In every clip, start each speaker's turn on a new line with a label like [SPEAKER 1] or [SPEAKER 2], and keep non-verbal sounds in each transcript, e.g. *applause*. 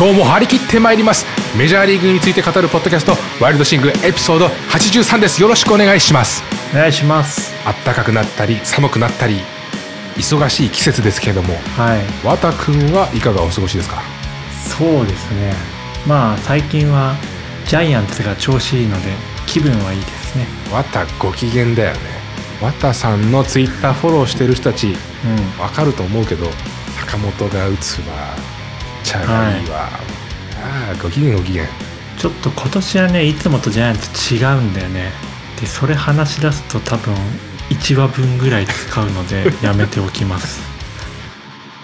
[SPEAKER 1] 今日も張り切ってまいります。メジャーリーグについて語るポッドキャストワイルドシングエピソード83です。よろしくお願いします。
[SPEAKER 2] お願いします。
[SPEAKER 1] 暖かくなったり寒くなったり忙しい季節ですけれども
[SPEAKER 2] はい。
[SPEAKER 1] 和田くんはいかがお過ごしですか？
[SPEAKER 2] そうですね。まあ最近はジャイアンツが調子いいので気分はいいですね。
[SPEAKER 1] 和田ご機嫌だよね。和田さんのツイッターフォローしてる人たち
[SPEAKER 2] うん。
[SPEAKER 1] わかると思うけど坂本が打つわチャがいいわ、ああご機嫌ご機嫌。
[SPEAKER 2] ちょっと今年はねいつもとジャイアンツ違うんだよね。でそれ話し出すと多分1話分ぐらい使うので *laughs* やめておきます。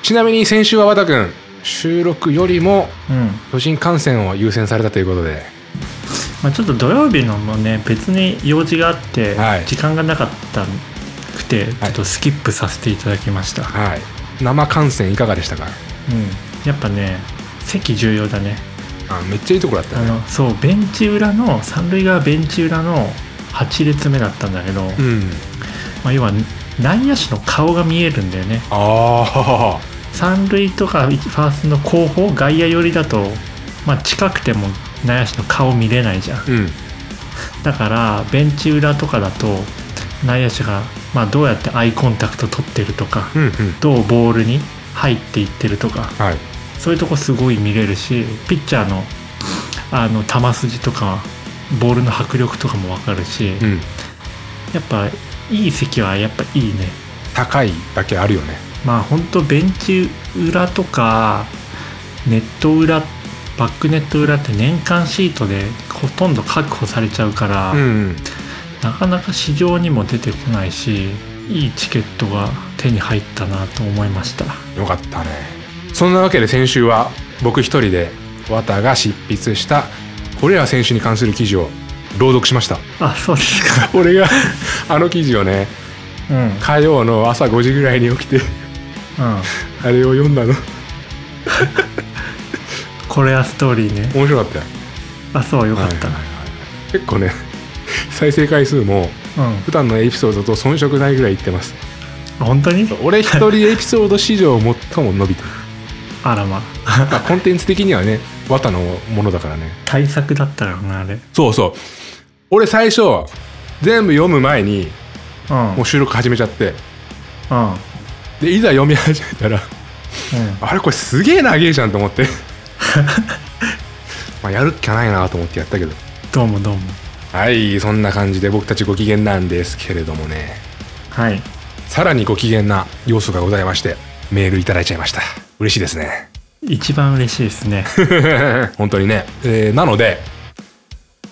[SPEAKER 1] ちなみに先週は和田くん収録よりも
[SPEAKER 2] うん。
[SPEAKER 1] 巨人観戦を優先されたということで。
[SPEAKER 2] まあ、ちょっと土曜日のもね別に用事があって
[SPEAKER 1] はい。
[SPEAKER 2] 時間がなかったくてちょっとスキップさせていただきました、
[SPEAKER 1] はい。生観戦いかがでしたか？
[SPEAKER 2] うんやっぱね席重要だね。
[SPEAKER 1] あめっちゃいいところだった
[SPEAKER 2] あのそうベンチ裏の三塁側ベンチ裏の8列目だったんだけど、
[SPEAKER 1] うん。
[SPEAKER 2] まあ、要は内野手の顔が見えるんだよね。
[SPEAKER 1] あ
[SPEAKER 2] 三塁とかファーストの後方外野寄りだと、まあ、近くても内野手の顔見れないじゃん。
[SPEAKER 1] あうん。
[SPEAKER 2] だからベンチ裏とかだと内野手が、まあ、どうやってアイコンタクト取ってるとか
[SPEAKER 1] うんうん。
[SPEAKER 2] どうボールに入っていってるとか
[SPEAKER 1] はい
[SPEAKER 2] そういうとこすごい見れるしピッチャーのあの球筋とかボールの迫力とかも分かるし、
[SPEAKER 1] うん。
[SPEAKER 2] やっぱいい席はやっぱいいね。
[SPEAKER 1] 高いだけあるよね。
[SPEAKER 2] まあ本当ベンチ裏とかネット裏バックネット裏って年間シートでほとんど確保されちゃうから、
[SPEAKER 1] うん。
[SPEAKER 2] なかなか市場にも出てこないしいいチケットが手に入ったなと思いました。
[SPEAKER 1] よかったねそんなわけで先週は僕一人で和田が執筆したこれら選手に関する記事を朗読しました。
[SPEAKER 2] あそうですか。*laughs*
[SPEAKER 1] 俺があの記事をね
[SPEAKER 2] うん。うん
[SPEAKER 1] 火曜の朝5時ぐらいに起きてあれを読んだの。
[SPEAKER 2] これはストーリーね。
[SPEAKER 1] 面白かったよ。
[SPEAKER 2] あそうよかった、
[SPEAKER 1] はいはいはい結構ね再生回数も
[SPEAKER 2] うん。
[SPEAKER 1] 普段のエピソードと遜色ないぐらいいってます。
[SPEAKER 2] 本当に？
[SPEAKER 1] 俺一人エピソード史上最も伸びてる
[SPEAKER 2] あらま
[SPEAKER 1] まあ。*laughs* コンテンツ的にはね綿のものだからね。
[SPEAKER 2] 対策だったからなあれ。
[SPEAKER 1] そうそう。俺最初全部読む前に
[SPEAKER 2] うん。
[SPEAKER 1] もう収録始めちゃって。
[SPEAKER 2] うん。
[SPEAKER 1] でいざ読み始めたらあれこれすげえ長えじゃんと思って。*laughs* まあやるっきゃないなと思ってやったけど。
[SPEAKER 2] どうもどうも。
[SPEAKER 1] はいそんな感じで僕たちご機嫌なんですけれどもね。
[SPEAKER 2] はい。
[SPEAKER 1] さらにご機嫌な要素がございましてメールいただいちゃいました。嬉しいですね。
[SPEAKER 2] 一番嬉しいですね。*laughs*
[SPEAKER 1] 本当にね、えーなので、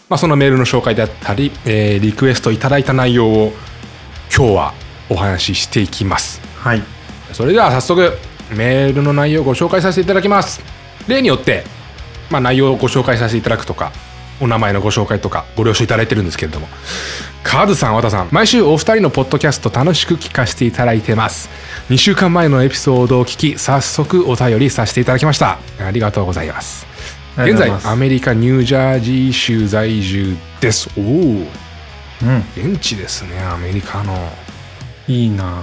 [SPEAKER 1] まあ、そのメールの紹介であったり、えーリクエストいただいた内容を今日はお話ししていきます。
[SPEAKER 2] はい。
[SPEAKER 1] それでは早速メールの内容をご紹介させていただきます。例によって、まあ、内容をご紹介させていただくとかお名前のご紹介とかご了承いただいてるんですけれどもカズさん和田さん毎週お二人のポッドキャスト楽しく聞かせていただいてます。2週間前のエピソードを聞き早速お便りさせていただきました。ありがとうございます。現在アメリカニュージャージー州在住です。おお
[SPEAKER 2] うん。
[SPEAKER 1] 現地ですねアメリカの。
[SPEAKER 2] いいな。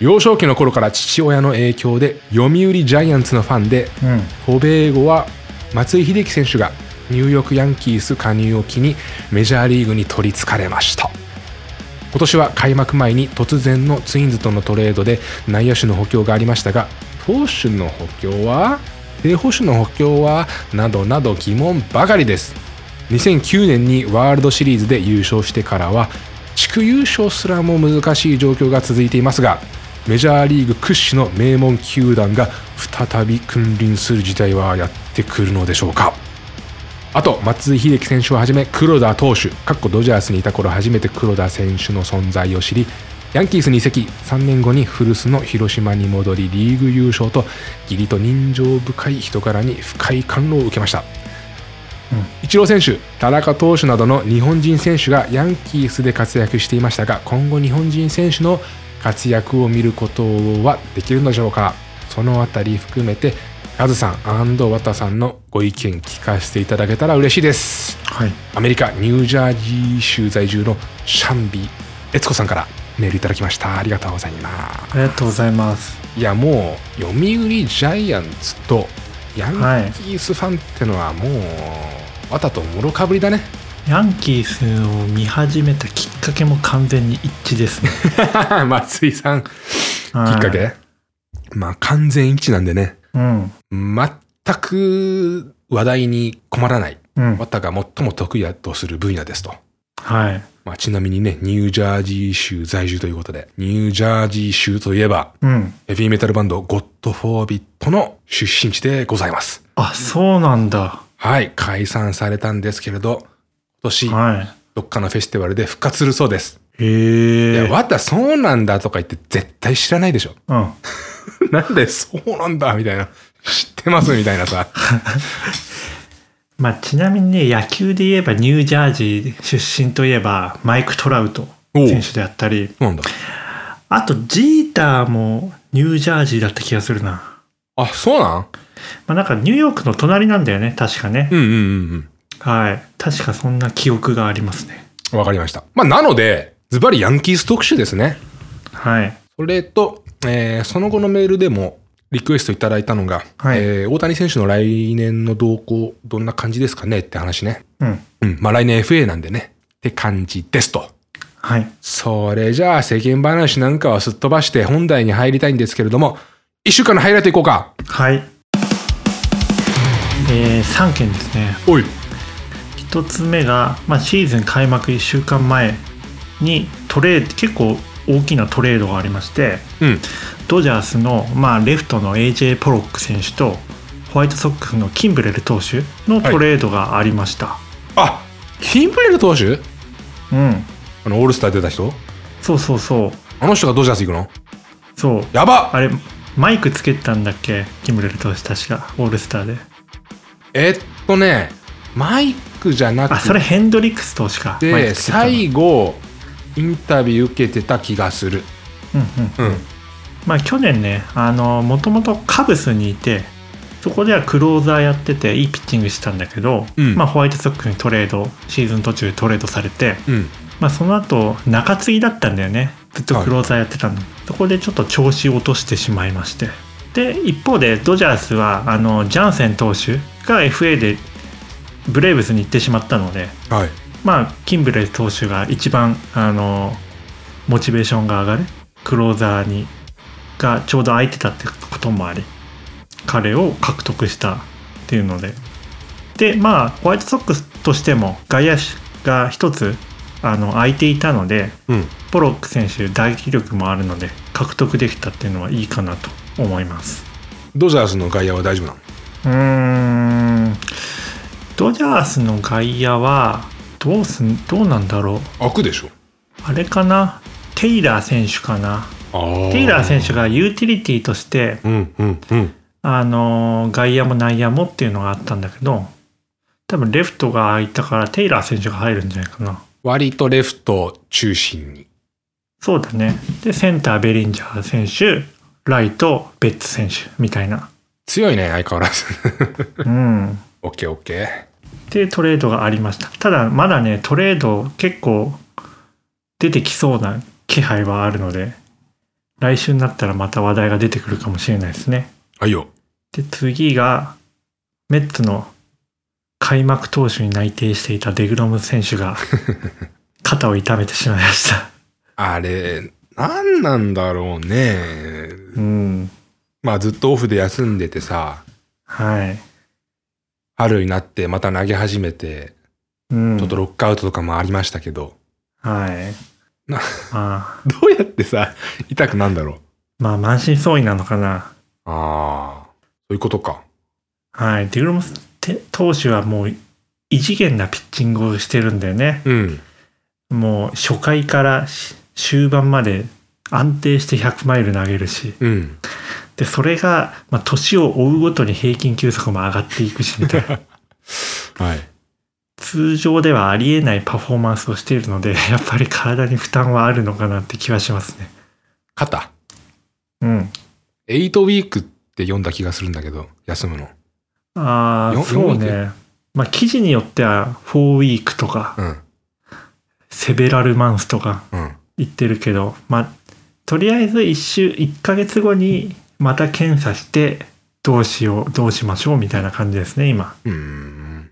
[SPEAKER 1] 幼少期の頃から父親の影響で読売ジャイアンツのファンで
[SPEAKER 2] うん。
[SPEAKER 1] 渡米後は松井秀喜選手がニューヨークヤンキース加入を機にメジャーリーグに取りつかれました。今年は開幕前に突然のツインズとのトレードで内野手の補強がありましたが投手の補強は正捕手の補強はなどなど疑問ばかりです。2009年にワールドシリーズで優勝してからは地区優勝すらも難しい状況が続いていますがメジャーリーグ屈指の名門球団が再び君臨する時代はやってくるのでしょうか。あと松井秀喜選手をはじめ黒田投手かっこドジャースにいた頃初めて黒田選手の存在を知りヤンキースに移籍3年後に古巣の広島に戻りリーグ優勝と義理と人情深い人柄に深い感動を受けました。イチロー選手田中投手などの日本人選手がヤンキースで活躍していましたが今後日本人選手の活躍を見ることはできるのでしょうか。そのあたり含めてカズさん綿さんのご意見聞かせていただけたら嬉しいです。
[SPEAKER 2] はい。
[SPEAKER 1] アメリカニュージャージー州在住のシャンビ悦子さんからメールいただきました。ありがとうございます。
[SPEAKER 2] ありがとうございます。
[SPEAKER 1] いやもう読売ジャイアンツとヤンキースファンってのはもうわたともろかぶりだね。
[SPEAKER 2] ヤンキースを見始めたきっかけも完全に一致ですね。
[SPEAKER 1] 松井さんき
[SPEAKER 2] はい
[SPEAKER 1] っかけ。まあ完全一致なんでね。
[SPEAKER 2] うん。
[SPEAKER 1] 全く話題に困らない
[SPEAKER 2] うん。
[SPEAKER 1] わたが最も得意だとする分野ですと
[SPEAKER 2] はい。
[SPEAKER 1] まあ、ちなみにね、ニュージャージー州在住ということで、ニュージャージー州といえば、
[SPEAKER 2] うん。
[SPEAKER 1] ヘビーメタルバンド、ゴッド・フォービットの出身地でございます。
[SPEAKER 2] あ、そうなんだ。
[SPEAKER 1] はい、解散されたんですけれど、今年、
[SPEAKER 2] は
[SPEAKER 1] どっかのフェスティバルで復活するそうです。
[SPEAKER 2] い。へ
[SPEAKER 1] いや、
[SPEAKER 2] え。
[SPEAKER 1] わたそうなんだとか言って絶対知らないでしょ。
[SPEAKER 2] うん。*laughs*
[SPEAKER 1] なんでそうなんだみたいな。知ってますみたいなさ。*laughs*
[SPEAKER 2] まあ、ちなみにね、野球で言えばニュージャージー出身といえば、マイク・トラウト選手であったり、
[SPEAKER 1] なんだ。
[SPEAKER 2] あと、ジーターもニュージャージーだった気がするな。
[SPEAKER 1] あ、そうなん？
[SPEAKER 2] まあ、なんかニューヨークの隣なんだよね、確かね。
[SPEAKER 1] うんうんうん
[SPEAKER 2] はい。確かそんな記憶がありますね。
[SPEAKER 1] うん。わかりました。まあ、なので、ズバリヤンキース特集ですね。
[SPEAKER 2] はい。
[SPEAKER 1] それと、えーその後のメールでもリクエストいただいたのが、
[SPEAKER 2] はい
[SPEAKER 1] えー大谷選手の来年の動向、どんな感じですかね？って話ね。
[SPEAKER 2] うん。
[SPEAKER 1] うん。まあ来年 FA なんでね。って感じですと。
[SPEAKER 2] はい。
[SPEAKER 1] それじゃあ世間話なんかはすっ飛ばして本題に入りたいんですけれども、一週間のハイライトいこうか。
[SPEAKER 2] はい。えー、3件ですね。
[SPEAKER 1] おい。
[SPEAKER 2] 1つ目が、まあ、シーズン開幕1週間前にトレード結構大きなトレードがありまして
[SPEAKER 1] うん。
[SPEAKER 2] ドジャースの、まあ、レフトの AJ ポロック選手とホワイトソックスのキンブレル投手のトレードがありました、
[SPEAKER 1] あ、キンブレル投手？
[SPEAKER 2] うん。
[SPEAKER 1] あの、オールスター出た人？
[SPEAKER 2] そうそうそう。
[SPEAKER 1] あの人がドジャース行くの？
[SPEAKER 2] そう。
[SPEAKER 1] やば！
[SPEAKER 2] あれマイクつけてたんだっけ？キンブレル投手確か。オールスターで。
[SPEAKER 1] えっとね、マイクじゃなく
[SPEAKER 2] あそれヘンドリックス投手か。マイ
[SPEAKER 1] て、
[SPEAKER 2] クつけてたの。
[SPEAKER 1] 最後、インタビュー受けてた気がする。
[SPEAKER 2] うんうん。
[SPEAKER 1] うん。
[SPEAKER 2] まあ去年ねあのもともとカブスにいてそこではクローザーやってていいピッチングしてたんだけど、
[SPEAKER 1] うん。
[SPEAKER 2] まあ、ホワイトソックスにトレードシーズン途中でトレードされて、
[SPEAKER 1] うん。
[SPEAKER 2] まあ、その後中継ぎだったんだよね。ずっとクローザーやってたの、そこでちょっと調子を落としてしまいまして。で一方でドジャースはあのジャンセン投手が FA でブレーブスに行ってしまったので
[SPEAKER 1] はい。
[SPEAKER 2] まあキンブレル投手が一番あのモチベーションが上がるクローザーにがちょうど空いてたってこともあり彼を獲得したっていうので。でまあホワイトソックスとしても外野手が一つあの空いていたので
[SPEAKER 1] うん。
[SPEAKER 2] ポロック選手打撃力もあるので獲得できたっていうのはいいかなと思います。
[SPEAKER 1] ドジャースの外野は大丈夫なの？
[SPEAKER 2] うーん。ドジャースの外野はどうすんどうなんだろう。
[SPEAKER 1] 開くでしょ。
[SPEAKER 2] あれかな？テイラー選手かな？テイラー選手がユーティリティとして
[SPEAKER 1] うんうんうん。
[SPEAKER 2] あの外野も内野もっていうのがあったんだけど多分レフトが空いたからテイラー選手が入るんじゃないかな
[SPEAKER 1] 割とレフト中心に。
[SPEAKER 2] そうだねでセンターベリンジャー選手ライトベッツ選手みたいな
[SPEAKER 1] 強いね、相変わらず。
[SPEAKER 2] うん
[SPEAKER 1] オッケーオッケー。
[SPEAKER 2] っていうトレードがありましたただまだねトレード結構出てきそうな気配はあるので来週になったらまた話題が出てくるかもしれないですね。
[SPEAKER 1] はいよ。
[SPEAKER 2] で次がメッツの開幕投手に内定していたデグロム選手が *laughs* 肩を痛めてしまいました。
[SPEAKER 1] あれ、何なんだろうね。
[SPEAKER 2] うん。
[SPEAKER 1] まあずっとオフで休んでてさ、
[SPEAKER 2] はい、
[SPEAKER 1] 春になってまた投げ始めて、
[SPEAKER 2] うん、
[SPEAKER 1] ちょっとロックアウトとかもありましたけど、
[SPEAKER 2] はい
[SPEAKER 1] な
[SPEAKER 2] まあ *laughs*
[SPEAKER 1] どうやってさ、痛くなんだろう？
[SPEAKER 2] まあ満身創痍なのかな
[SPEAKER 1] ああ、そういうことか。
[SPEAKER 2] はいデグロムて投手はもう異次元なピッチングをしてるんだよね
[SPEAKER 1] うん。
[SPEAKER 2] もう初回からし終盤まで安定して100マイル投げるし
[SPEAKER 1] うん。
[SPEAKER 2] でそれが、まあ、年を追うごとに平均球速も上がっていくしみたいな *laughs*
[SPEAKER 1] はい。
[SPEAKER 2] 通常ではありえないパフォーマンスをしているので *laughs* やっぱり体に負担はあるのかなって気はしますね
[SPEAKER 1] 肩？
[SPEAKER 2] うん
[SPEAKER 1] 8ウィークって読んだ気がするんだけど、休むの。よ
[SPEAKER 2] ああそう
[SPEAKER 1] 4
[SPEAKER 2] ねまあ記事によっては4ウィークとか
[SPEAKER 1] うん。
[SPEAKER 2] セベラルマンスとか
[SPEAKER 1] うん。
[SPEAKER 2] 言ってるけどまあとりあえず1週1ヶ月後にまた検査してどうしよう、どうしましょうみたいな感じですね、今。
[SPEAKER 1] うーん。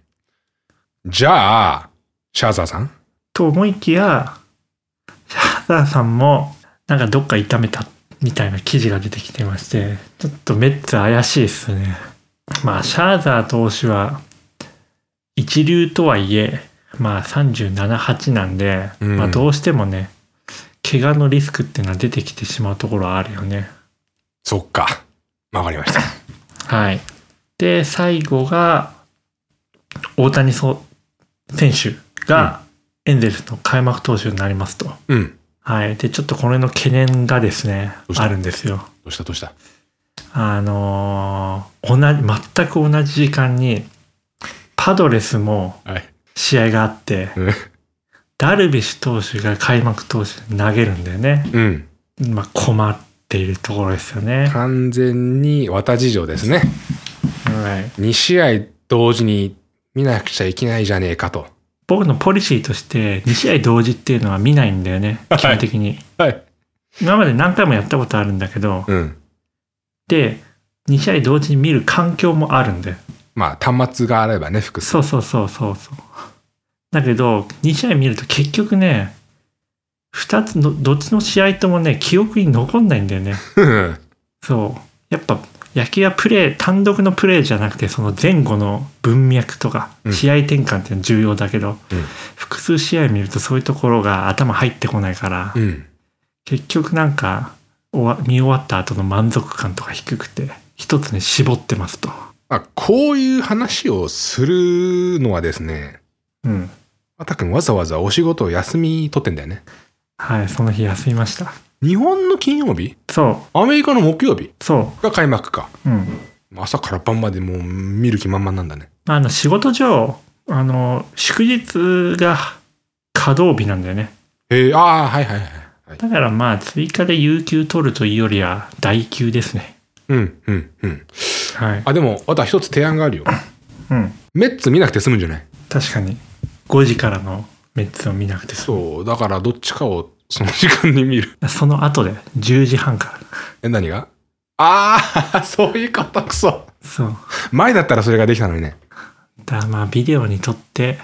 [SPEAKER 1] じゃあ、シャーザーさん？
[SPEAKER 2] と思いきや、シャーザーさんも、なんかどっか痛めたみたいな記事が出てきてまして、ちょっとメッツ怪しいですね。まあ、シャーザー投手は、一流とはいえ、まあ37、8なんで、
[SPEAKER 1] うん
[SPEAKER 2] まあどうしてもね、怪我のリスクっていうのは出てきてしまうところはあるよね。
[SPEAKER 1] そっか。わかりました。
[SPEAKER 2] はい。で、最後が、大谷選手がエンゼルスの開幕投手になりますと。
[SPEAKER 1] うん。
[SPEAKER 2] はい。で、ちょっとこれの懸念がですねあるんですよ。
[SPEAKER 1] どうした？どうした？
[SPEAKER 2] あのー同じ、全く同じ時間に、パドレスも
[SPEAKER 1] はい。
[SPEAKER 2] 試合があって、
[SPEAKER 1] うん
[SPEAKER 2] ダルビッシュ投手が開幕投手に投げるんだよね。
[SPEAKER 1] うん。
[SPEAKER 2] まあ、困っているところですよね。
[SPEAKER 1] 完全に綿事情ですね。
[SPEAKER 2] はい。
[SPEAKER 1] 2試合同時に見なくちゃいけないじゃねえかと。
[SPEAKER 2] 僕のポリシーとして、2試合同時っていうのは見ないんだよね。
[SPEAKER 1] はい
[SPEAKER 2] 基本的に。
[SPEAKER 1] はい。
[SPEAKER 2] 今まで何回もやったことあるんだけど、
[SPEAKER 1] うん。
[SPEAKER 2] で、2試合同時に見る環境もあるんだよ。
[SPEAKER 1] まあ、端末があればね、複数。
[SPEAKER 2] そうそうそうそうそう。だけど、2試合見ると結局ね、2つの、どっちの試合ともね、記憶に残んないんだよね。
[SPEAKER 1] うん。
[SPEAKER 2] そう。やっぱ、野球はプレー、単独のプレーじゃなくて、その前後の文脈とか、
[SPEAKER 1] うん
[SPEAKER 2] 試合転換っていうのは重要だけど、
[SPEAKER 1] うん
[SPEAKER 2] 複数試合見るとそういうところが頭入ってこないから、
[SPEAKER 1] うん。
[SPEAKER 2] 結局なんか、見終わった後の満足感とか低くて、一つに絞ってますと。
[SPEAKER 1] まあ、こういう話をするのはですね、
[SPEAKER 2] うん。
[SPEAKER 1] またくんわざわざお仕事を休み取ってんだよね。
[SPEAKER 2] はい、その日休みました。
[SPEAKER 1] 日本の金曜日？
[SPEAKER 2] そ
[SPEAKER 1] アメリカの木曜日？
[SPEAKER 2] う、そ
[SPEAKER 1] が開幕か。
[SPEAKER 2] う。うん。
[SPEAKER 1] 朝から晩までもう見る気満々なんだね。
[SPEAKER 2] あの、仕事上、あの、祝日が稼働日なんだよね。
[SPEAKER 1] えー、ああ、はいはいはい。はい、
[SPEAKER 2] だからまあ、追加で有給取るというよりは、代給ですね。
[SPEAKER 1] うん、うん、うん。
[SPEAKER 2] はい。
[SPEAKER 1] あ、でも、あとは一つ提案があるよ。
[SPEAKER 2] うん。
[SPEAKER 1] メッツ見なくて済むんじゃない？
[SPEAKER 2] 確かに、5時からのメッツを見なくてそ
[SPEAKER 1] そう、だからどっちかをその時間に見る。
[SPEAKER 2] う。その後で、10時半から。
[SPEAKER 1] え、何が？ああ、*laughs* そういうことくそ。
[SPEAKER 2] そう。
[SPEAKER 1] 前だったらそれができたのにね。
[SPEAKER 2] だまあ、ビデオに撮って、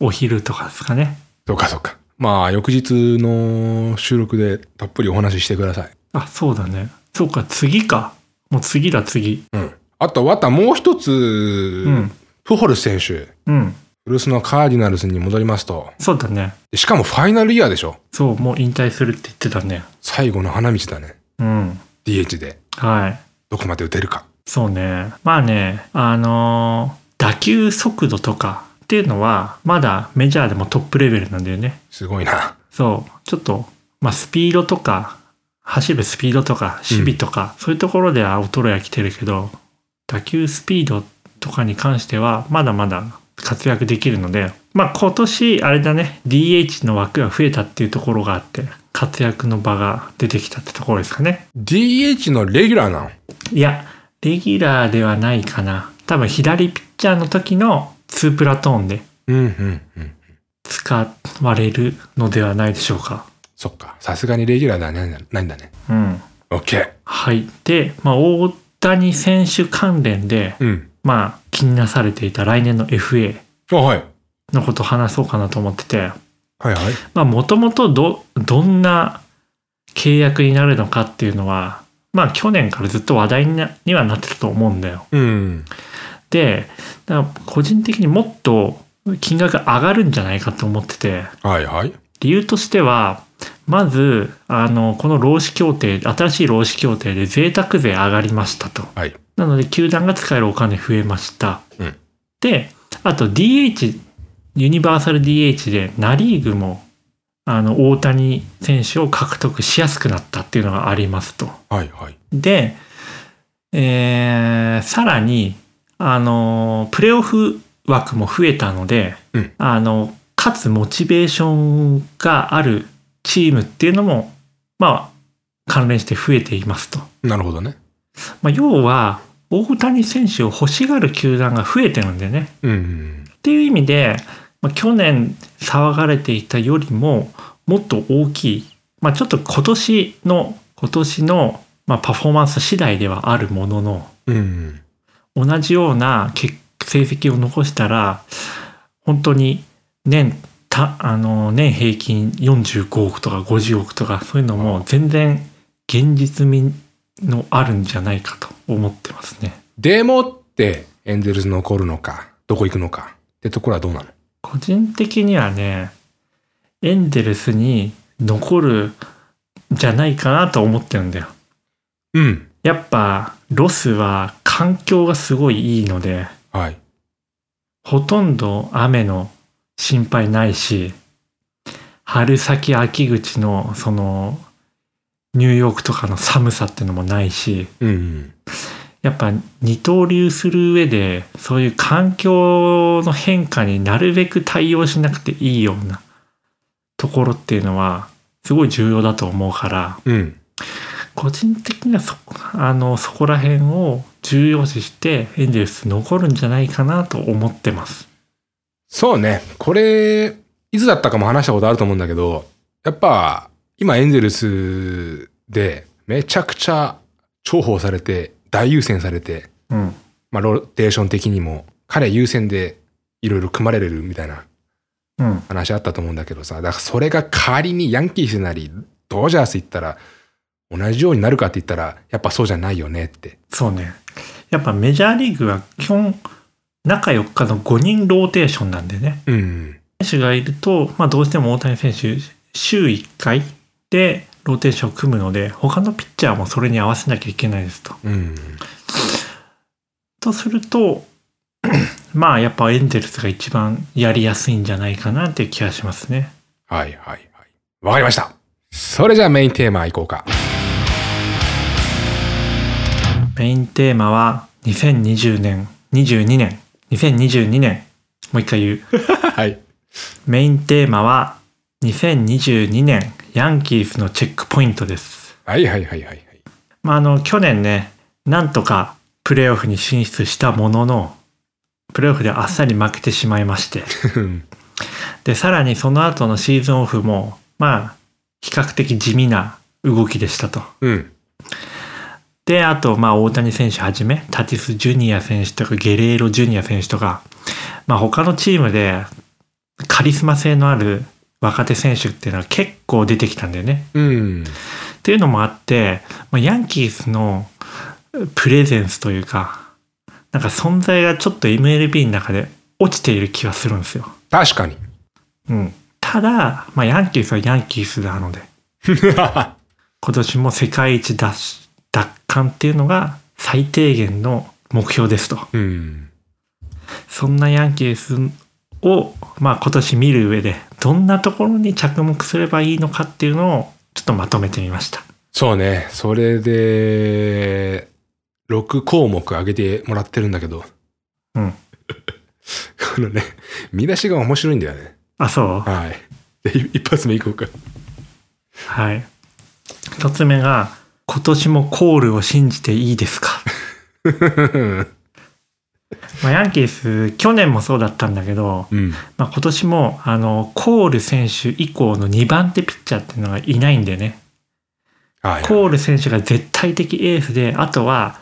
[SPEAKER 2] お昼とかですかね。
[SPEAKER 1] そうかそうか。まあ、翌日の収録でたっぷりお話ししてください。
[SPEAKER 2] あ、そうだね。そうか、次か。もう次だ、次。
[SPEAKER 1] うん。あと、またもう一つ、
[SPEAKER 2] うん。
[SPEAKER 1] プホルス選手、
[SPEAKER 2] うん。
[SPEAKER 1] 古巣のカーディナルスに戻りますと。
[SPEAKER 2] そうだね。
[SPEAKER 1] でしかもファイナルイヤーでしょ
[SPEAKER 2] そう、もう引退するって言ってたね。
[SPEAKER 1] 最後の花道だね。
[SPEAKER 2] うん。
[SPEAKER 1] DH で。
[SPEAKER 2] はい。
[SPEAKER 1] どこまで打てるか。
[SPEAKER 2] そうね。まあね、あのー打球速度とかっていうのは、まだメジャーでもトップレベルなんだよね。
[SPEAKER 1] すごいな。
[SPEAKER 2] そう。ちょっと、まあスピードとか、走るスピードとか、守備とか、そういうところでは衰えは来てるけど、打球スピードとかに関しては、まだまだ活躍できるので、まあ今年、あれだね、DH の枠が増えたっていうところがあって、活躍の場が出てきたってところですかね。
[SPEAKER 1] DH のレギュラーなの？
[SPEAKER 2] いや、レギュラーではないかな。多分左ピッチャーの時の2プラトーンで。使われるのではないでしょうか。
[SPEAKER 1] そっか。さすがにレギュラーではないんだないんだね。
[SPEAKER 2] うん。
[SPEAKER 1] OK。
[SPEAKER 2] はい。で、まあ、大谷選手関連で、
[SPEAKER 1] うん。
[SPEAKER 2] まあ、気になされていた来年の FA。のことを話そうかなと思ってて、
[SPEAKER 1] はいはい。
[SPEAKER 2] まあ、もともとど、どんな契約になるのかっていうのは、まあ、去年からずっと話題になにはなってたと思うんだよ。
[SPEAKER 1] うん。
[SPEAKER 2] で、だから個人的にもっと金額上がるんじゃないかと思ってて、
[SPEAKER 1] はいはい。
[SPEAKER 2] 理由としては、まず、あの、この労使協定、新しい労使協定で贅沢税上がりましたと。
[SPEAKER 1] はい。
[SPEAKER 2] なので、球団が使えるお金増えました。
[SPEAKER 1] うん
[SPEAKER 2] で、あと DH、ユニバーサル DH で、ナリーグも、あの、大谷選手を獲得しやすくなったっていうのがありますと。
[SPEAKER 1] はいはい。
[SPEAKER 2] で、えーさらに、あの、プレーオフ枠も増えたので、
[SPEAKER 1] うん
[SPEAKER 2] あの、かつモチベーションがあるチームっていうのも、まあ、関連して増えていますと。
[SPEAKER 1] なるほどね。
[SPEAKER 2] まあ、要は、大谷選手を欲しがる球団が増えてるんでね。
[SPEAKER 1] うん。
[SPEAKER 2] っていう意味で、まあ、去年騒がれていたよりももっと大きい、まあ、ちょっと今年の今年の、まあ、パフォーマンス次第ではあるものの
[SPEAKER 1] うん。
[SPEAKER 2] 同じような結成績を残したら、本当に年、た、あの、年平均45億とか50億とか、そういうのも全然現実味のあるんじゃないかと思ってますね。
[SPEAKER 1] でもって、エンゼルス残るのか、どこ行くのかってところはどうなの？
[SPEAKER 2] 個人的にはね、エンゼルスに残るんじゃないかなと思ってるんだよ。
[SPEAKER 1] うん。
[SPEAKER 2] やっぱ、ロスは環境がすごいいいので、
[SPEAKER 1] はい。
[SPEAKER 2] ほとんど雨の心配ないし、春先秋口のそのニューヨークとかの寒さっていうのもないし、
[SPEAKER 1] うん。
[SPEAKER 2] やっぱ二刀流する上でそういう環境の変化になるべく対応しなくていいようなところっていうのはすごい重要だと思うから、
[SPEAKER 1] うん。
[SPEAKER 2] 個人的にはそあのそこら辺を重要視してエンゼルス残るんじゃないかなと思ってます。
[SPEAKER 1] そうね。これ、いつだったかも話したことあると思うんだけど、やっぱ、今エンゼルスでめちゃくちゃ重宝されて、大優先されて、
[SPEAKER 2] うん。
[SPEAKER 1] まあ、ローテーション的にも、彼優先でいろいろ組まれるみたいな
[SPEAKER 2] うん。
[SPEAKER 1] 話あったと思うんだけどさ、だからそれが仮にヤンキースなり、ドジャース行ったら、同じようになるかって言ったら、やっぱそうじゃないよねって。
[SPEAKER 2] そうね。やっぱメジャーリーグは基本中4日の5人ローテーションなんでね。
[SPEAKER 1] うん。
[SPEAKER 2] 選手がいると、まあどうしても大谷選手週1回でローテーションを組むので、他のピッチャーもそれに合わせなきゃいけないですと。
[SPEAKER 1] うん。
[SPEAKER 2] とすると、*clears throat* まあやっぱエンゼルスが一番やりやすいんじゃないかなっていう気がしますね。
[SPEAKER 1] はいはいはい。わかりました。それじゃあメインテーマ行こうか。
[SPEAKER 2] メインテーマは2020年、22年、2022年。もう一回言う。*laughs*
[SPEAKER 1] はい。
[SPEAKER 2] メインテーマは2022年ヤンキースのチェックポイントです。
[SPEAKER 1] はいはいはいはいはい。
[SPEAKER 2] まあ、あの、去年ね、なんとかプレーオフに進出したものの、プレーオフであっさり負けてしまいまして。*laughs* で、さらにその後のシーズンオフも、まあ、比較的地味な動きでしたと。
[SPEAKER 1] うん。
[SPEAKER 2] で、あと、まあ、大谷選手はじめ、タティス・ジュニア選手とか、ゲレーロ・ジュニア選手とか、まあ、他のチームでカリスマ性のある若手選手っていうのは結構出てきたんだよね。
[SPEAKER 1] うん。
[SPEAKER 2] っていうのもあって、まあ、ヤンキースのプレゼンスというか、なんか存在がちょっと MLB の中で落ちている気がするんですよ。
[SPEAKER 1] 確かに。
[SPEAKER 2] うん。ただ、まあ、ヤンキースはヤンキースなので、*laughs* 今年も世界一奪し奪還っていうのが最低限の目標ですと。
[SPEAKER 1] うん。
[SPEAKER 2] そんなヤンキースを、まあ、今年見る上で、どんなところに着目すればいいのかっていうのを、ちょっとまとめてみました。
[SPEAKER 1] そうね。それで、6項目上げてもらってるんだけど。
[SPEAKER 2] うん。*laughs*
[SPEAKER 1] このね、見出しが面白いんだよね。
[SPEAKER 2] あ、そう？
[SPEAKER 1] はい。で一発目いこうか。
[SPEAKER 2] はい。一つ目が、今年もコールを信じていいですか？*laughs* *laughs* まあ、ヤンキース、去年もそうだったんだけど、
[SPEAKER 1] うん。
[SPEAKER 2] まあ、今年も、あの、コール選手以降の2番手ピッチャーっていうのがいないんでね。
[SPEAKER 1] はい。
[SPEAKER 2] コール選手が絶対的エースで、あとは、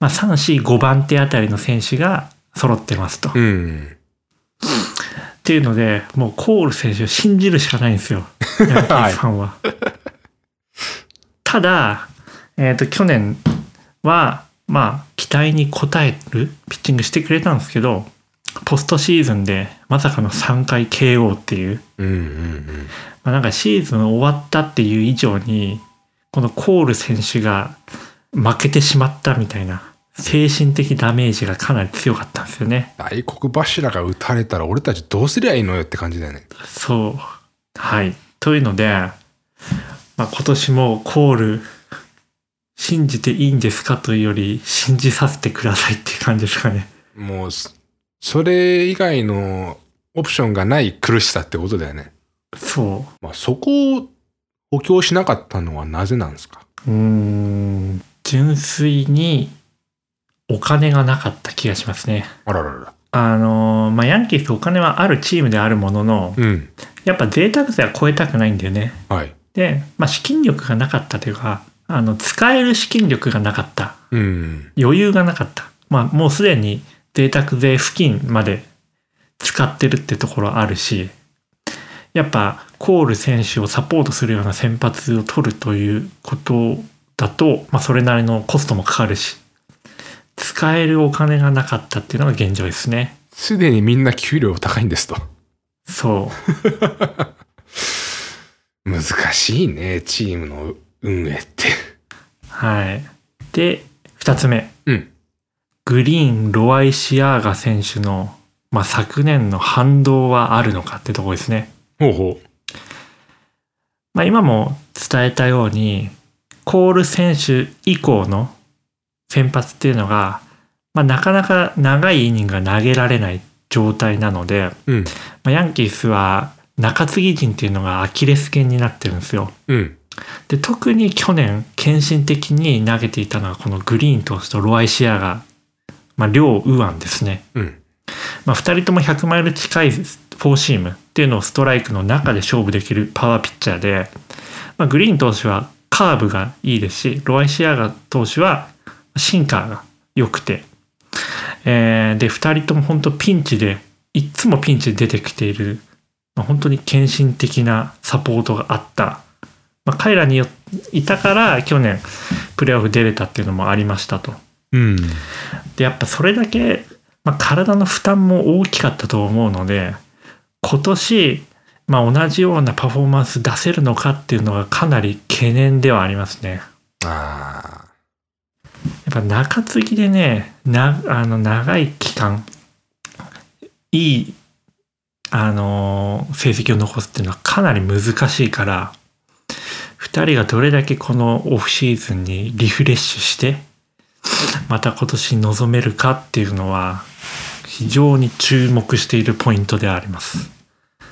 [SPEAKER 2] まあ、3、4、5番手あたりの選手が揃ってますと。っ
[SPEAKER 1] うん。
[SPEAKER 2] ていうので、もうコール選手を信じるしかないんですよ。*laughs* ヤンキースファンは。*laughs* ただ、えっ、と、去年は、まあ、期待に応えるピッチングしてくれたんですけど、ポストシーズンでまさかの3回 KO っていう、
[SPEAKER 1] うんうんうん。
[SPEAKER 2] まあ、なんかシーズン終わったっていう以上に、このコール選手が負けてしまったみたいな、精神的ダメージがかなり強かったんですよね。
[SPEAKER 1] 大黒柱が撃たれたら俺たちどうすりゃいいのよって感じだよね。
[SPEAKER 2] そう。はい。というので、まあ、今年もコール信じていいんですかというより信じさせてくださいっていう感じですかね。
[SPEAKER 1] もう、そそれ以外のオプションがない苦しさってことだよね。
[SPEAKER 2] そ
[SPEAKER 1] まあ、そこを補強しなかったのはなぜなんですか？
[SPEAKER 2] う。ん。純粋にお金がなかった気がしますね。
[SPEAKER 1] あららら。
[SPEAKER 2] あのーまあ、ヤンキースお金はあるチームであるものの、
[SPEAKER 1] うん。
[SPEAKER 2] やっぱ贅沢税は超えたくないんだよね。
[SPEAKER 1] はい。
[SPEAKER 2] で、まあ、資金力がなかったというか、あの使える資金力がなかった
[SPEAKER 1] うん。
[SPEAKER 2] 余裕がなかったまあもうすでに贅沢税付近まで使ってるってところあるしやっぱコール選手をサポートするような先発を取るということだと、まあ、それなりのコストもかかるし使えるお金がなかったっていうのが現状ですね
[SPEAKER 1] すでにみんな給料高いんですと。
[SPEAKER 2] そう *laughs*
[SPEAKER 1] 難しいね、チームの運営って。
[SPEAKER 2] はいで2つ目
[SPEAKER 1] うん。
[SPEAKER 2] グリーン・ロワイシアーガ選手の、まあ、昨年の反動はあるのかってとこですね。
[SPEAKER 1] ほうほ
[SPEAKER 2] まあ、今も伝えたように、コール選手以降の先発っていうのが、まあ、なかなか長いイニングが投げられない状態なので、
[SPEAKER 1] う。うん。
[SPEAKER 2] まあ、ヤンキースは中継ぎ陣っていうのがアキレス腱になってるんですよ。
[SPEAKER 1] うん。
[SPEAKER 2] で特に去年献身的に投げていたのがこのグリーン投手とロワイシアが、まあ、両右腕ですね。
[SPEAKER 1] うん。
[SPEAKER 2] まあ、2人とも100マイル近いフォーシームっていうのをストライクの中で勝負できるパワーピッチャーで、まあ、グリーン投手はカーブがいいですしロワイシアガ投手はシンカーが良くて、えーで2人とも本当ピンチでいっつもピンチで出てきている、まあ、本当に献身的なサポートがあった、まあ、彼らによいたから去年プレーオフ出れたっていうのもありましたと。
[SPEAKER 1] うん。
[SPEAKER 2] でやっぱそれだけ、まあ、体の負担も大きかったと思うので今年、まあ、同じようなパフォーマンス出せるのかっていうのがかなり懸念ではありますね。
[SPEAKER 1] あ
[SPEAKER 2] やっぱ中継ぎでねなあの長い期間いいあの成績を残すっていうのはかなり難しいから2人がどれだけこのオフシーズンにリフレッシュしてまた今年臨めるかっていうのは非常に注目しているポイントであります。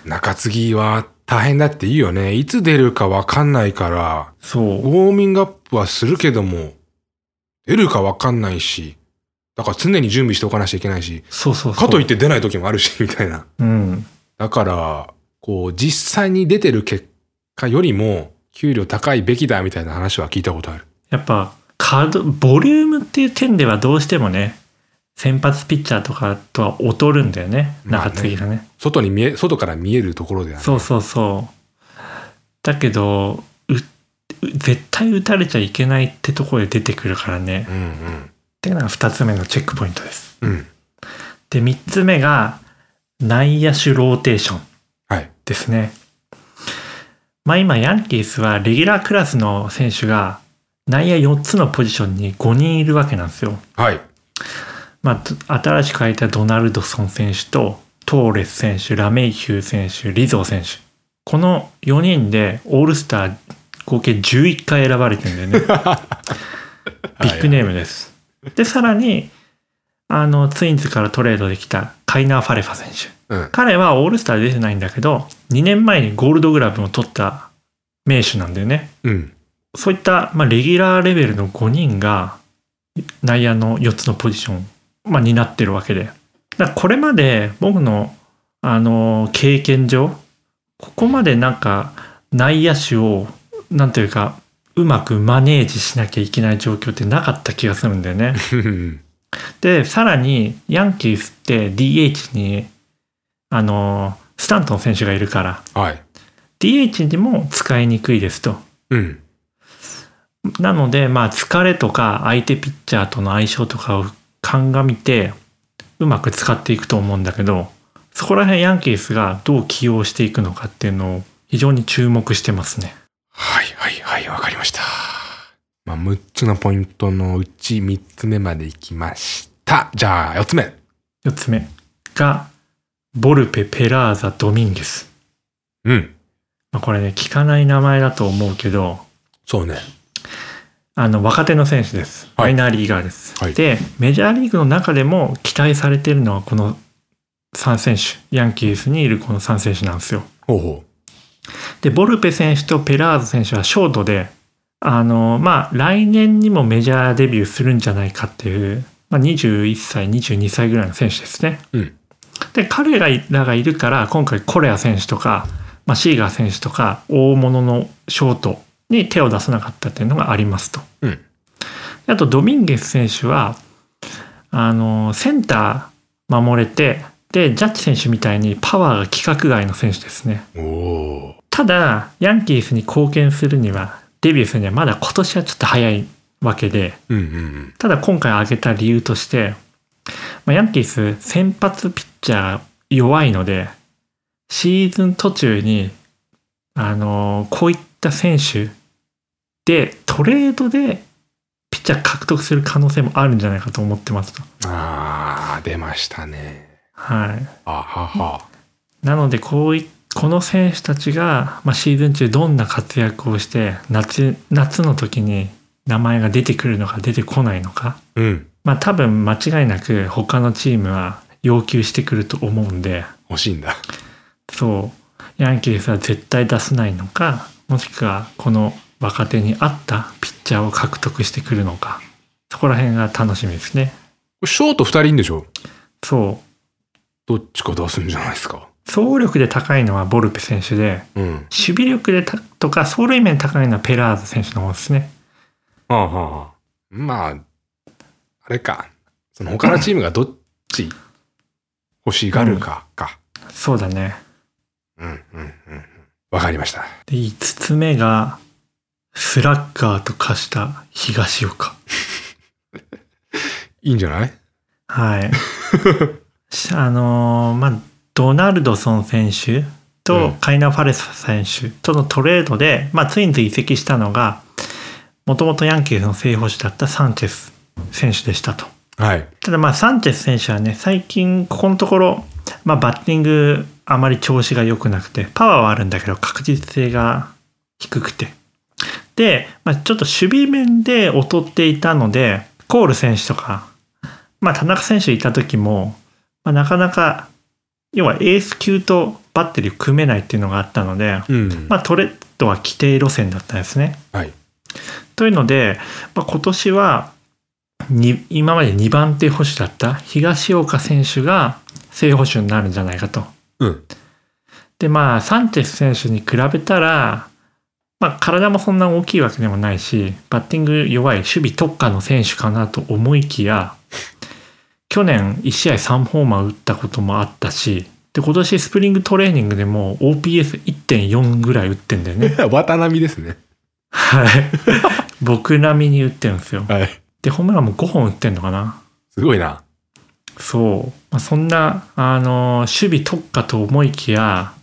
[SPEAKER 1] あ。中継ぎは大変だっていいよね。いつ出るかわかんないから、
[SPEAKER 2] そう
[SPEAKER 1] ウォーミングアップはするけども、出るかわかんないし、だから常に準備しておかなきゃいけないし、
[SPEAKER 2] そうそうそう。
[SPEAKER 1] かといって出ない時もあるし、みたいな。
[SPEAKER 2] うん。
[SPEAKER 1] だから、こう、実際に出てる結果よりも、給料高いべきだみたいな話は聞いたことある。
[SPEAKER 2] やっぱカードボリュームっていう点ではどうしてもね先発ピッチャーとかとは劣るんだよね中継ぎがね,、
[SPEAKER 1] 外に見え、外から見えるところである。
[SPEAKER 2] そうそうそうだけど絶対打たれちゃいけないってところで出てくるからね
[SPEAKER 1] うんうん。
[SPEAKER 2] っていうのが2つ目のチェックポイントです
[SPEAKER 1] うん。
[SPEAKER 2] で3つ目が内野手ローテーション
[SPEAKER 1] はい。
[SPEAKER 2] ですねまあ今ヤンキースはレギュラークラスの選手が内野4つのポジションに5人いるわけなんですよ。
[SPEAKER 1] はい。
[SPEAKER 2] まあ、新しく入ったドナルドソン選手とトーレス選手ラメイヒュー選手リゾー選手。この4人でオールスター合計11回選ばれてるんだよね。*laughs* ビッグネームです。でさらにあのツインズからトレードできたカイナー・ファレファ選手
[SPEAKER 1] うん。
[SPEAKER 2] 彼はオールスター出てないんだけど2年前にゴールドグラブを取った名手なんだよね
[SPEAKER 1] うん。
[SPEAKER 2] そういった、まあ、レギュラーレベルの5人が内野の4つのポジション、まあ、担ってるわけで。だこれまで僕の、あの経験上ここまでなんか内野手をなんというかうまくマネージしなきゃいけない状況ってなかった気がするんだよね。*laughs* でさらにヤンキースって DH にあのスタントン選手がいるから
[SPEAKER 1] はい。
[SPEAKER 2] DH にも使いにくいですと。
[SPEAKER 1] うん。
[SPEAKER 2] なので、まあ、疲れとか相手ピッチャーとの相性とかを鑑みて、うまく使っていくと思うんだけど、そこら辺ヤンキースがどう起用していくのかっていうのを非常に注目してますね。
[SPEAKER 1] はいはいはい、わかりました。まあ、6つのポイントのうち3つ目まで行きました。じゃあ、4つ目。
[SPEAKER 2] 4つ目が、ボルペ・ペラーザ・ドミンゲス。
[SPEAKER 1] うん。
[SPEAKER 2] まあ、これね、聞かない名前だと思うけど、
[SPEAKER 1] そうね。
[SPEAKER 2] あの、若手の選手です。
[SPEAKER 1] はい
[SPEAKER 2] マイナーリーガーです。
[SPEAKER 1] はい
[SPEAKER 2] で、メジャーリーグの中でも期待されているのはこの3選手。ヤンキースにいるこの3選手なんですよ。
[SPEAKER 1] ほうほ
[SPEAKER 2] で、ボルペ選手とペラーズ選手はショートで、あの、まあ、来年にもメジャーデビューするんじゃないかっていう、まあ、21歳、22歳ぐらいの選手ですね。
[SPEAKER 1] うん
[SPEAKER 2] で、彼らがいるから、今回コレア選手とか、まあ、シーガー選手とか、大物のショートに手を出さなかったっていうのがありますと。
[SPEAKER 1] うん
[SPEAKER 2] あとドミンゲス選手はあのセンター守れてでジャッジ選手みたいにパワーが規格外の選手ですね。
[SPEAKER 1] おお
[SPEAKER 2] ただヤンキースに貢献するにはデビューするにはまだ今年はちょっと早いわけで
[SPEAKER 1] うんうんうん
[SPEAKER 2] ただ今回挙げた理由として、まあ、ヤンキース先発ピッチャーが弱いのでシーズン途中にあのこういった選手でトレードでピッチャー獲得する可能性もあるんじゃないかと思ってますと。
[SPEAKER 1] あー出ましたね。
[SPEAKER 2] はい、
[SPEAKER 1] あはは。
[SPEAKER 2] なのでこういこの選手たちが、まあ、シーズン中どんな活躍をして夏夏の時に名前が出てくるのか出てこないのか。
[SPEAKER 1] うん。
[SPEAKER 2] まあ多分間違いなく他のチームは要求してくると思うんで。
[SPEAKER 1] 欲しいんだ。
[SPEAKER 2] そう。ヤンキースは絶対出せないのかもしくはこの若手に合ったピッチャーを獲得してくるのか。そこら辺が楽しみですね。
[SPEAKER 1] ショート2人いるんでしょ？
[SPEAKER 2] そう。
[SPEAKER 1] どっちか出すんじゃないですか？
[SPEAKER 2] 総力で高いのはボルペ選手で
[SPEAKER 1] うん。
[SPEAKER 2] 守備力でたとか走塁面高いのはペラーズ選手の方ですね。
[SPEAKER 1] はあはあはあ。まああれか。その他のチームがどっち欲しがるかか。
[SPEAKER 2] そうだね。
[SPEAKER 1] うんうんうんうん。わかりました。
[SPEAKER 2] で5つ目がスラッガーと化した東岡。*laughs*
[SPEAKER 1] いいんじゃない？
[SPEAKER 2] はい。し *laughs* あのーまあ、ドナルドソン選手
[SPEAKER 1] うん。
[SPEAKER 2] とカイナ・ファレス選手とのトレードで、まあ、ツインズ移籍したのが、もともとヤンキースの正捕手だったサンチェス選手でしたと。
[SPEAKER 1] はい
[SPEAKER 2] ただまあ、サンチェス選手はね、最近ここのところ、まあ、バッティングあまり調子が良くなくて、パワーはあるんだけど確実性が低くて。で、まあ、ちょっと守備面で劣っていたので、コール選手とか、まあ、田中選手いた時も、まあ、なかなか、要はエース級とバッテリーを組めないっていうのがあったので、
[SPEAKER 1] うん
[SPEAKER 2] まあ、トレッドは規定路線だったんですね。
[SPEAKER 1] はい
[SPEAKER 2] というので、まあ、今年はに今まで2番手捕手だった東岡選手が正捕手になるんじゃないかと。
[SPEAKER 1] うん
[SPEAKER 2] でまあサンチェス選手に比べたら、まあ、体もそんな大きいわけでもないしバッティング弱い守備特化の選手かなと思いきや去年1試合3ホーマー打ったこともあったしで今年スプリングトレーニングでも OPS1.4 ぐらい打ってんだよね。*laughs*
[SPEAKER 1] 渡辺ですね
[SPEAKER 2] はい。僕並みに打ってるんですよ。
[SPEAKER 1] はい
[SPEAKER 2] で、ホームランも5本打ってんのかな
[SPEAKER 1] すごいな
[SPEAKER 2] そう。まあ、そんな、あの、守備特化と思いきや、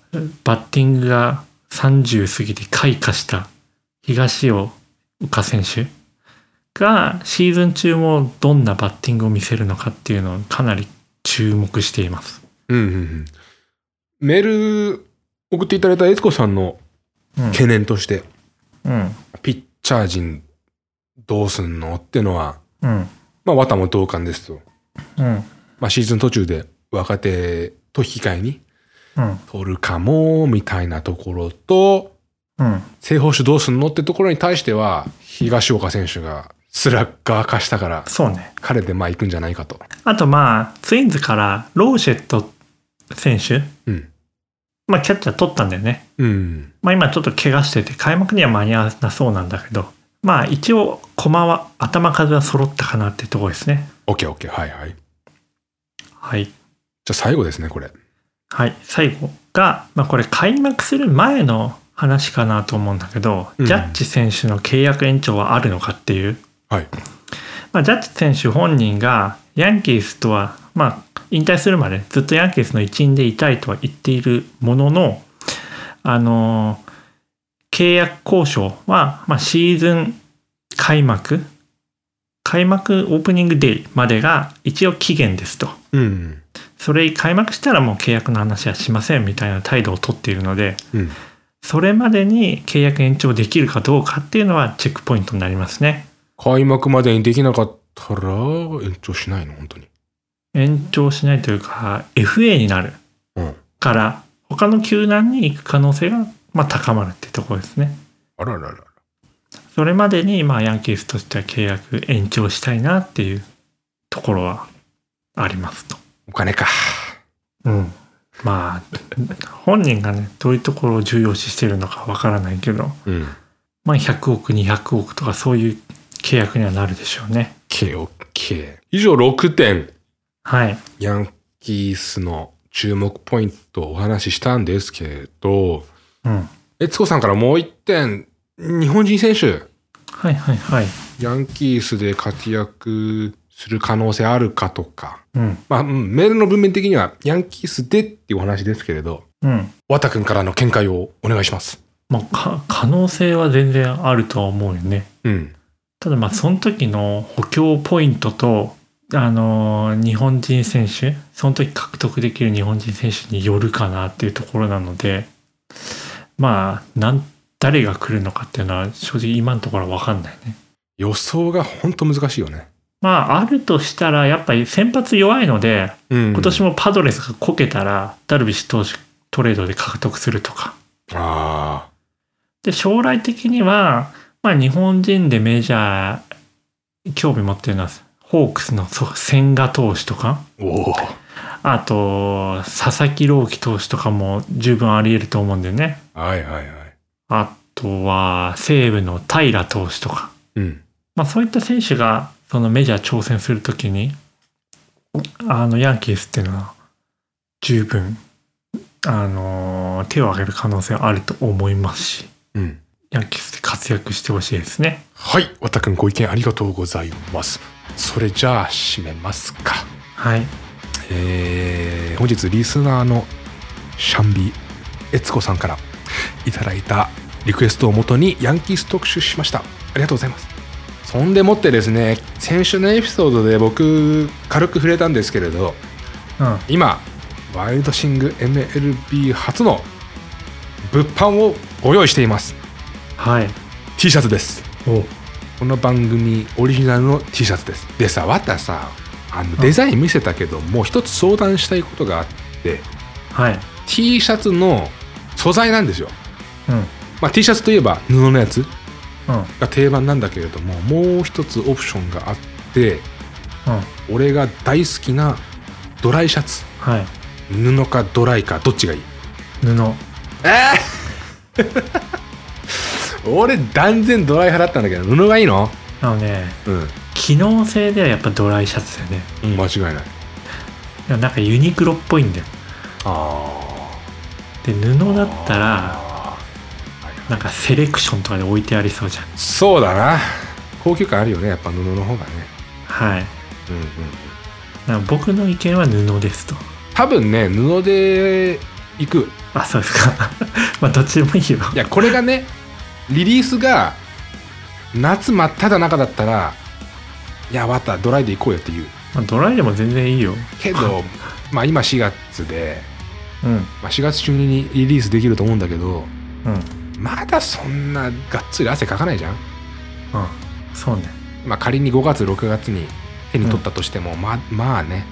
[SPEAKER 2] バッティングが30過ぎて開花した東尾岡選手がシーズン中もどんなバッティングを見せるのかっていうのをかなり注目しています。
[SPEAKER 1] うんうんうんメール送っていただいた悦子さんの
[SPEAKER 2] うん。
[SPEAKER 1] 懸念として、
[SPEAKER 2] うん。
[SPEAKER 1] ピッチャー陣どうすんの？ってのは
[SPEAKER 2] うん。
[SPEAKER 1] まあ綿も同感ですと、
[SPEAKER 2] うん。
[SPEAKER 1] まあ、シーズン途中で若手と引き換えに
[SPEAKER 2] うん。
[SPEAKER 1] 取るかもみたいなところと
[SPEAKER 2] うん。
[SPEAKER 1] 正捕手どうすんのってところに対しては東岡選手がスラッガー化したから
[SPEAKER 2] そうね。
[SPEAKER 1] 彼でまあ行くんじゃないかと。
[SPEAKER 2] あとまあ、ツインズからローシェット選手、
[SPEAKER 1] うん。
[SPEAKER 2] まあキャッチャー取ったんだよね。
[SPEAKER 1] うん。
[SPEAKER 2] まあ今ちょっと怪我してて開幕には間に合わなそうなんだけど、まあ一応駒は、頭数は揃ったかなってところですね。
[SPEAKER 1] OK、OK。はいはい。じ
[SPEAKER 2] はい。
[SPEAKER 1] ゃあ最後ですね、これ。
[SPEAKER 2] はい。最後が、まあこれ開幕する前の話かなと思うんだけど、
[SPEAKER 1] うん
[SPEAKER 2] ジャッジ選手の契約延長はあるのかっていう。
[SPEAKER 1] はい。
[SPEAKER 2] まあ、ジャッジ選手本人がヤンキースとは、まあ、引退するまでずっとヤンキースの一員でいたいとは言っているものの、あの契約交渉は、まあ、シーズン開幕開幕オープニングデイまでが一応期限ですと。
[SPEAKER 1] うん。
[SPEAKER 2] それ開幕したらもう契約の話はしませんみたいな態度をとっているので、
[SPEAKER 1] うん。
[SPEAKER 2] それまでに契約延長できるかどうかっていうのはチェックポイントになりますね。
[SPEAKER 1] 開幕までにできなかったら延長しないの？本当に。
[SPEAKER 2] 延長しないというか FA になる
[SPEAKER 1] うん。
[SPEAKER 2] から他の球団に行く可能性がまあ高まるってところですね。
[SPEAKER 1] あらららら。
[SPEAKER 2] それまでにまあヤンキースとしては契約延長したいなっていうところはありますと。
[SPEAKER 1] お金か。
[SPEAKER 2] うん。まあ本人がねどういうところを重要視してるのかわからないけど
[SPEAKER 1] うん。
[SPEAKER 2] まあ100億200億とかそういう契約にはなるでしょうね
[SPEAKER 1] KOK。以上6点、
[SPEAKER 2] はい
[SPEAKER 1] ヤンキースの注目ポイントをお話ししたんですけれど、
[SPEAKER 2] うん
[SPEAKER 1] 悦子さんからもう1点、日本人選手、
[SPEAKER 2] はいはいはい。
[SPEAKER 1] ヤンキースで活躍する可能性あるかとか、
[SPEAKER 2] うん。
[SPEAKER 1] まあ、うんメールの文面的にはヤンキースでっていうお話ですけれど、
[SPEAKER 2] うん。
[SPEAKER 1] 和田君からの見解をお願いします。
[SPEAKER 2] まあか可能性は全然あるとは思うよね。
[SPEAKER 1] うん。
[SPEAKER 2] ただまあその時の補強ポイントとあのー日本人選手その時獲得できる日本人選手によるかなっていうところなのでまあなん誰が来るのかっていうのは正直今のところは分かんないね。
[SPEAKER 1] 予想が本当難しいよね。
[SPEAKER 2] まああるとしたらやっぱり先発弱いので
[SPEAKER 1] うん
[SPEAKER 2] 今年もパドレスがこけたらダルビッシュ投手トレードで獲得するとか
[SPEAKER 1] あ
[SPEAKER 2] で将来的には、まあ、日本人でメジャー興味持ってるのはホークスの千賀投手とか
[SPEAKER 1] あ。おお。
[SPEAKER 2] あと佐々木朗希投手とかも十分あり得ると思うんだよね
[SPEAKER 1] はいはいはい。
[SPEAKER 2] あとは西武の平投手とか、
[SPEAKER 1] うん。
[SPEAKER 2] まあ、そういった選手がそのメジャー挑戦するときにあのヤンキースっていうのは十分あの手を挙げる可能性はあると思いますし
[SPEAKER 1] うん。
[SPEAKER 2] ヤンキースで活躍してほしいですね。
[SPEAKER 1] はい。和田君ご意見ありがとうございます。それじゃあ締めますか。
[SPEAKER 2] はい。
[SPEAKER 1] えー本日リスナーのシャンビ悦子さんからいただいたリクエストをもとにヤンキース特集しました。ありがとうございます。そんでもってですね先週のエピソードで僕軽く触れたんですけれど
[SPEAKER 2] うん。
[SPEAKER 1] 今ワイルドシング MLB 初の物販をご用意しています。
[SPEAKER 2] はい。
[SPEAKER 1] T シャツです。
[SPEAKER 2] お。
[SPEAKER 1] この番組オリジナルの T シャツです。でさわたさあのデザイン見せたけどもう一つ相談したいことがあって
[SPEAKER 2] はい。
[SPEAKER 1] T シャツの素材なんですよ、
[SPEAKER 2] うん。
[SPEAKER 1] まあ、T シャツといえば布のやつ
[SPEAKER 2] うん。
[SPEAKER 1] が定番なんだけれどももう一つオプションがあって
[SPEAKER 2] うん。
[SPEAKER 1] 俺が大好きなドライシャツ
[SPEAKER 2] はい。
[SPEAKER 1] 布かドライかどっちがいい？
[SPEAKER 2] 布。
[SPEAKER 1] えー *laughs* 俺断然ドライ派だったんだけど布がいいの？
[SPEAKER 2] あのね、
[SPEAKER 1] うん、
[SPEAKER 2] 機能性ではやっぱドライシャツだよね。
[SPEAKER 1] うん、間違いない
[SPEAKER 2] いやなんかユニクロっぽいんだよ。
[SPEAKER 1] あ
[SPEAKER 2] で、布だったら、
[SPEAKER 1] あ
[SPEAKER 2] なんかセレクションとかで置いてありそうじゃん。
[SPEAKER 1] そうだな高級感あるよねやっぱ布の方がね
[SPEAKER 2] はい。
[SPEAKER 1] うんうん
[SPEAKER 2] なんか僕の意見は布ですと。
[SPEAKER 1] 多分ね布で行く
[SPEAKER 2] あ、そうですか。*laughs* まあ、どっちでもいいよ。
[SPEAKER 1] いやこれがねリリースが夏真っ只中だったらいやまたドライで行こうよって言う
[SPEAKER 2] まあ、ドライでも全然いいよ。
[SPEAKER 1] けど *laughs* まあ今4月で、
[SPEAKER 2] うん。
[SPEAKER 1] まあ、4月中にリリースできると思うんだけど
[SPEAKER 2] うん。
[SPEAKER 1] まだそんながっつり汗かかないじゃん
[SPEAKER 2] うん。そうね。
[SPEAKER 1] まあ仮に5月6月に手に取ったとしても、ままあね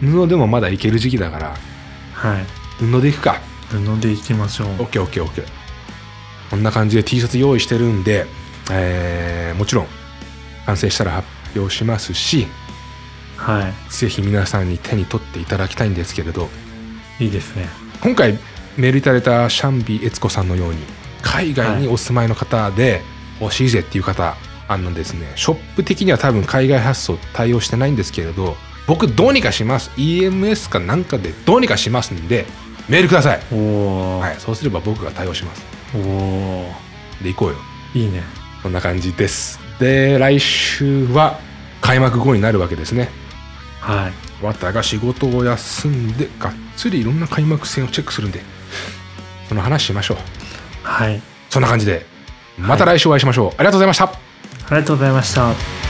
[SPEAKER 1] 布でもまだいける時期だから
[SPEAKER 2] はい。
[SPEAKER 1] 布でいくか
[SPEAKER 2] 布でいきましょう。
[SPEAKER 1] OKOKOK こんな感じで T シャツ用意してるんで、えーもちろん完成したら発表しますし
[SPEAKER 2] はい。
[SPEAKER 1] ぜひ皆さんに手に取っていただきたいんですけれど
[SPEAKER 2] いいですね。
[SPEAKER 1] 今回メールいただいたシャンビ悦子さんのように海外にお住まいの方で欲しいぜっていう方、あのですね。ショップ的には多分海外発送対応してないんですけれど僕どうにかします。EMS かなんかでどうにかしますんでメールください、
[SPEAKER 2] おお、
[SPEAKER 1] はい、そうすれば僕が対応します。
[SPEAKER 2] おお
[SPEAKER 1] で行こうよ。
[SPEAKER 2] いいね。
[SPEAKER 1] そんな感じですで来週は開幕後になるわけですね
[SPEAKER 2] はい。
[SPEAKER 1] わたが仕事を休んでがっつりいろんな開幕戦をチェックするんでその話しましょう
[SPEAKER 2] はい。
[SPEAKER 1] そんな感じでまた来週お会いしましょう、ありがとうございました
[SPEAKER 2] ありがとうございました。